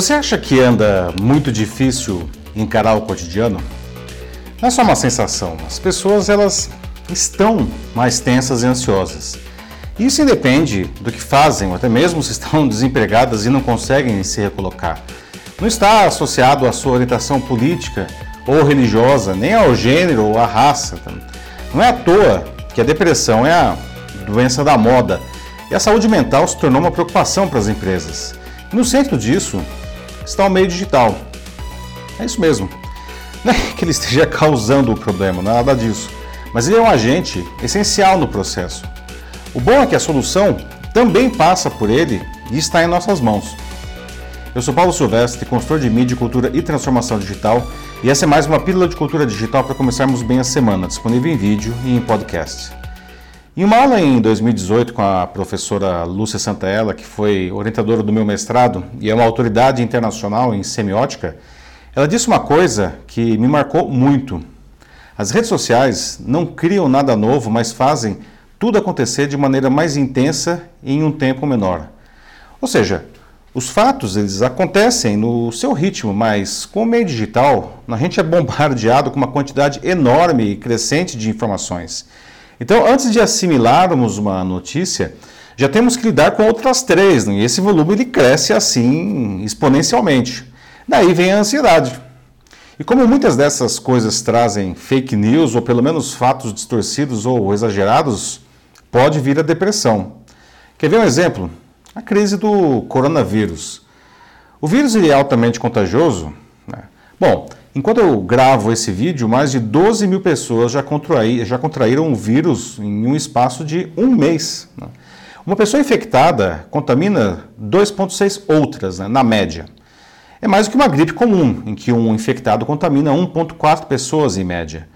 Você acha que anda muito difícil encarar o cotidiano? Não é só uma sensação. As pessoas elas estão mais tensas e ansiosas. Isso independe do que fazem, ou até mesmo se estão desempregadas e não conseguem se recolocar. Não está associado à sua orientação política ou religiosa, nem ao gênero ou à raça. Não é à toa que a depressão é a doença da moda e a saúde mental se tornou uma preocupação para as empresas. No centro disso está o meio digital. É isso mesmo. Não é que ele esteja causando o problema, é nada disso. Mas ele é um agente essencial no processo. O bom é que a solução também passa por ele e está em nossas mãos. Eu sou Paulo Silvestre, consultor de mídia, cultura e transformação digital, e essa é mais uma pílula de cultura digital para começarmos bem a semana, disponível em vídeo e em podcast. Em uma aula em 2018 com a professora Lúcia Santaella, que foi orientadora do meu mestrado e é uma autoridade internacional em semiótica, ela disse uma coisa que me marcou muito. As redes sociais não criam nada novo, mas fazem tudo acontecer de maneira mais intensa e em um tempo menor. Ou seja, os fatos eles acontecem no seu ritmo, mas com o meio digital, a gente é bombardeado com uma quantidade enorme e crescente de informações. Então, antes de assimilarmos uma notícia, já temos que lidar com outras três, né? e esse volume ele cresce assim exponencialmente. Daí vem a ansiedade. E como muitas dessas coisas trazem fake news, ou pelo menos fatos distorcidos ou exagerados, pode vir a depressão. Quer ver um exemplo? A crise do coronavírus. O vírus é altamente contagioso? Né? Bom, Enquanto eu gravo esse vídeo, mais de 12 mil pessoas já, contraí, já contraíram o vírus em um espaço de um mês. Né? Uma pessoa infectada contamina 2,6 outras, né, na média. É mais do que uma gripe comum, em que um infectado contamina 1,4 pessoas em média.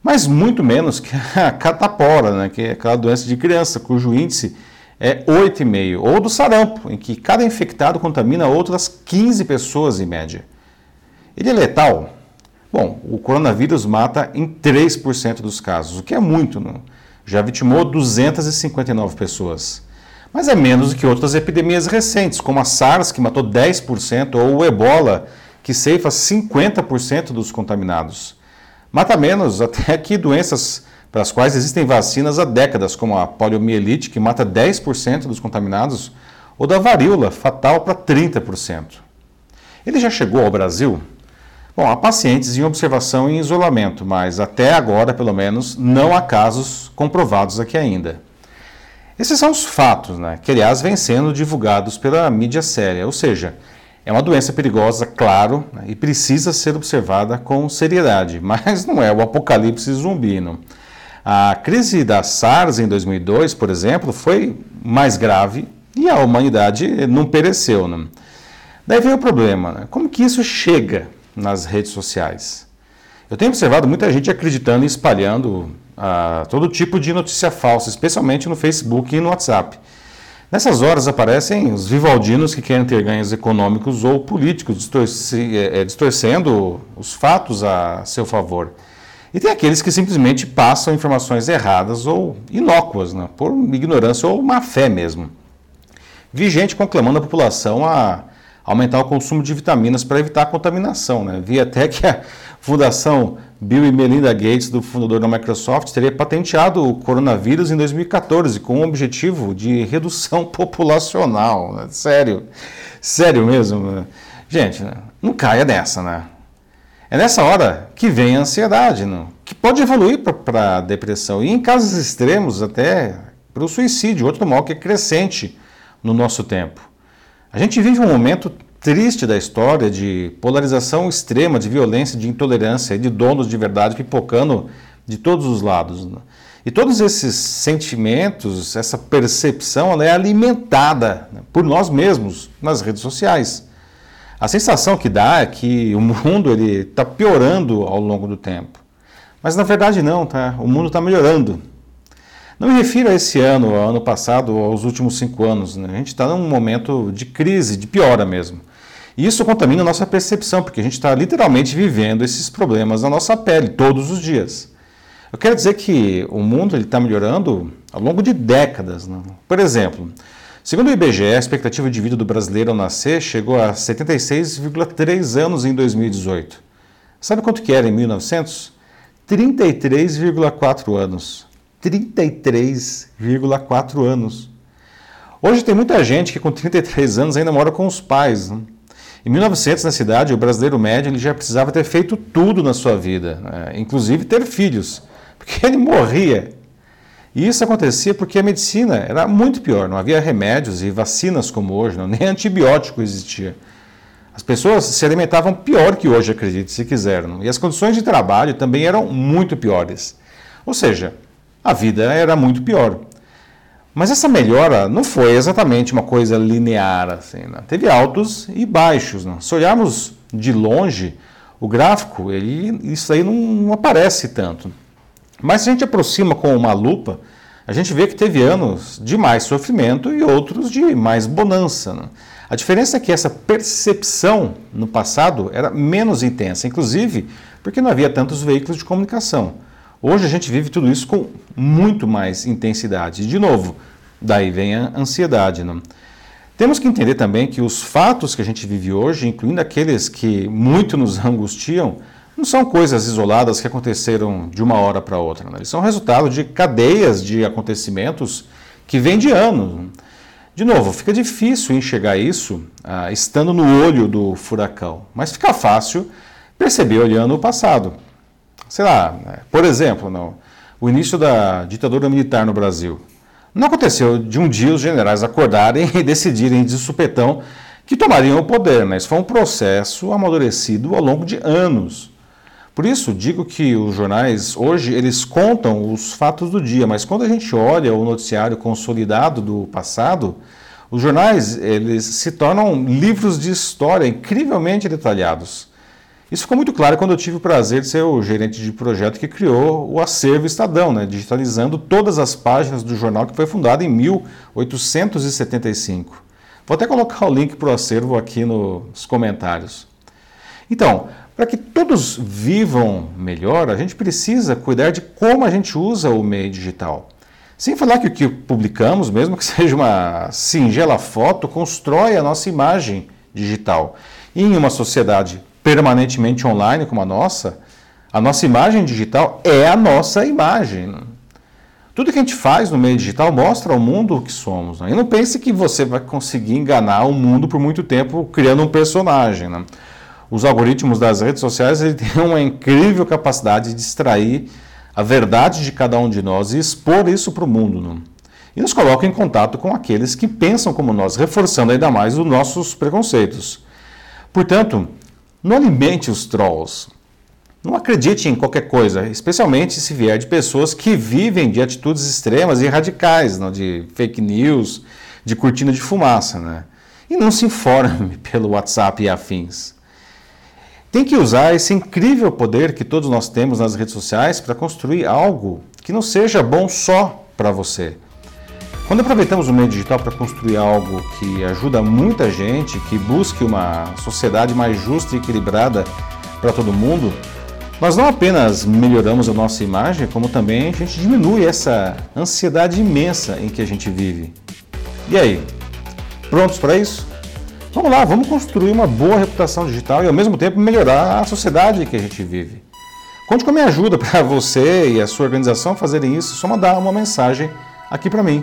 Mas muito menos que a catapora, né, que é aquela doença de criança, cujo índice é 8,5. Ou do sarampo, em que cada infectado contamina outras 15 pessoas em média. Ele é letal? Bom, o coronavírus mata em 3% dos casos, o que é muito, não? já vitimou 259 pessoas. Mas é menos do que outras epidemias recentes, como a SARS, que matou 10%, ou o ebola, que ceifa 50% dos contaminados. Mata menos até que doenças para as quais existem vacinas há décadas, como a poliomielite, que mata 10% dos contaminados, ou da varíola, fatal para 30%. Ele já chegou ao Brasil? Bom, há pacientes em observação e em isolamento, mas até agora, pelo menos, não há casos comprovados aqui ainda. Esses são os fatos, né, que aliás vêm sendo divulgados pela mídia séria, ou seja, é uma doença perigosa, claro, né, e precisa ser observada com seriedade, mas não é o apocalipse zumbi. Não. A crise da SARS em 2002, por exemplo, foi mais grave e a humanidade não pereceu. Não. Daí veio o problema, né? como que isso chega nas redes sociais. Eu tenho observado muita gente acreditando e espalhando ah, todo tipo de notícia falsa, especialmente no Facebook e no WhatsApp. Nessas horas aparecem os vivaldinos que querem ter ganhos econômicos ou políticos, distorce, é, distorcendo os fatos a seu favor. E tem aqueles que simplesmente passam informações erradas ou inócuas, né, por ignorância ou má fé mesmo. Vi gente conclamando a população a aumentar o consumo de vitaminas para evitar a contaminação. Né? Vi até que a Fundação Bill e Melinda Gates, do fundador da Microsoft, teria patenteado o coronavírus em 2014 com o objetivo de redução populacional. Né? Sério, sério mesmo. Né? Gente, né? não caia nessa, né? É nessa hora que vem a ansiedade, não? que pode evoluir para a depressão e, em casos extremos, até para o suicídio, outro mal que é crescente no nosso tempo. A gente vive um momento triste da história de polarização extrema, de violência, de intolerância, de donos de verdade pipocando de todos os lados. Né? E todos esses sentimentos, essa percepção, é alimentada né, por nós mesmos nas redes sociais. A sensação que dá é que o mundo ele está piorando ao longo do tempo. Mas na verdade não, tá? O mundo está melhorando. Não me refiro a esse ano, ao ano passado, aos últimos cinco anos. Né? A gente está num momento de crise, de piora mesmo. E isso contamina a nossa percepção, porque a gente está literalmente vivendo esses problemas na nossa pele todos os dias. Eu quero dizer que o mundo está melhorando ao longo de décadas. Né? Por exemplo, Segundo o IBGE, a expectativa de vida do brasileiro ao nascer chegou a 76,3 anos em 2018. Sabe quanto que era em 1900? 33,4 anos. 33,4 anos. Hoje tem muita gente que com 33 anos ainda mora com os pais. Né? Em 1900, na cidade, o brasileiro médio ele já precisava ter feito tudo na sua vida, né? inclusive ter filhos, porque ele morria. E isso acontecia porque a medicina era muito pior, não havia remédios e vacinas como hoje, não, nem antibiótico existia. As pessoas se alimentavam pior que hoje, acredite, se quiser, não? e as condições de trabalho também eram muito piores. Ou seja, a vida era muito pior. Mas essa melhora não foi exatamente uma coisa linear, assim, né? teve altos e baixos. Né? Se olharmos de longe, o gráfico, ele, isso aí não, não aparece tanto. Mas se a gente aproxima com uma lupa, a gente vê que teve anos de mais sofrimento e outros de mais bonança. Né? A diferença é que essa percepção no passado era menos intensa, inclusive porque não havia tantos veículos de comunicação. Hoje a gente vive tudo isso com muito mais intensidade. De novo, daí vem a ansiedade. Não? Temos que entender também que os fatos que a gente vive hoje, incluindo aqueles que muito nos angustiam, não são coisas isoladas que aconteceram de uma hora para outra. Eles são resultado de cadeias de acontecimentos que vêm de anos. De novo, fica difícil enxergar isso ah, estando no olho do furacão, mas fica fácil perceber olhando o passado sei lá, né, por exemplo, o início da ditadura militar no Brasil. Não aconteceu de um dia os generais acordarem e decidirem de supetão que tomariam o poder, mas foi um processo amadurecido ao longo de anos. Por isso, digo que os jornais hoje eles contam os fatos do dia, mas quando a gente olha o noticiário consolidado do passado, os jornais eles se tornam livros de história incrivelmente detalhados. Isso ficou muito claro quando eu tive o prazer de ser o gerente de projeto que criou o Acervo Estadão, né, digitalizando todas as páginas do jornal que foi fundado em 1875. Vou até colocar o link para o acervo aqui nos comentários. Então, para que todos vivam melhor, a gente precisa cuidar de como a gente usa o meio digital. Sem falar que o que publicamos, mesmo que seja uma singela foto, constrói a nossa imagem digital. E em uma sociedade permanentemente online como a nossa, a nossa imagem digital é a nossa imagem. Tudo que a gente faz no meio digital mostra ao mundo o que somos. Né? E não pense que você vai conseguir enganar o mundo por muito tempo criando um personagem. Né? Os algoritmos das redes sociais têm uma incrível capacidade de extrair a verdade de cada um de nós e expor isso para o mundo. Né? E nos coloca em contato com aqueles que pensam como nós, reforçando ainda mais os nossos preconceitos. Portanto, não alimente os trolls. Não acredite em qualquer coisa, especialmente se vier de pessoas que vivem de atitudes extremas e radicais, não, de fake news, de cortina de fumaça. Né? E não se informe pelo WhatsApp e afins. Tem que usar esse incrível poder que todos nós temos nas redes sociais para construir algo que não seja bom só para você, quando aproveitamos o meio digital para construir algo que ajuda muita gente, que busque uma sociedade mais justa e equilibrada para todo mundo, nós não apenas melhoramos a nossa imagem, como também a gente diminui essa ansiedade imensa em que a gente vive. E aí, prontos para isso? Vamos lá, vamos construir uma boa reputação digital e ao mesmo tempo melhorar a sociedade que a gente vive. Conte com a minha ajuda para você e a sua organização fazerem isso, só mandar uma mensagem aqui para mim.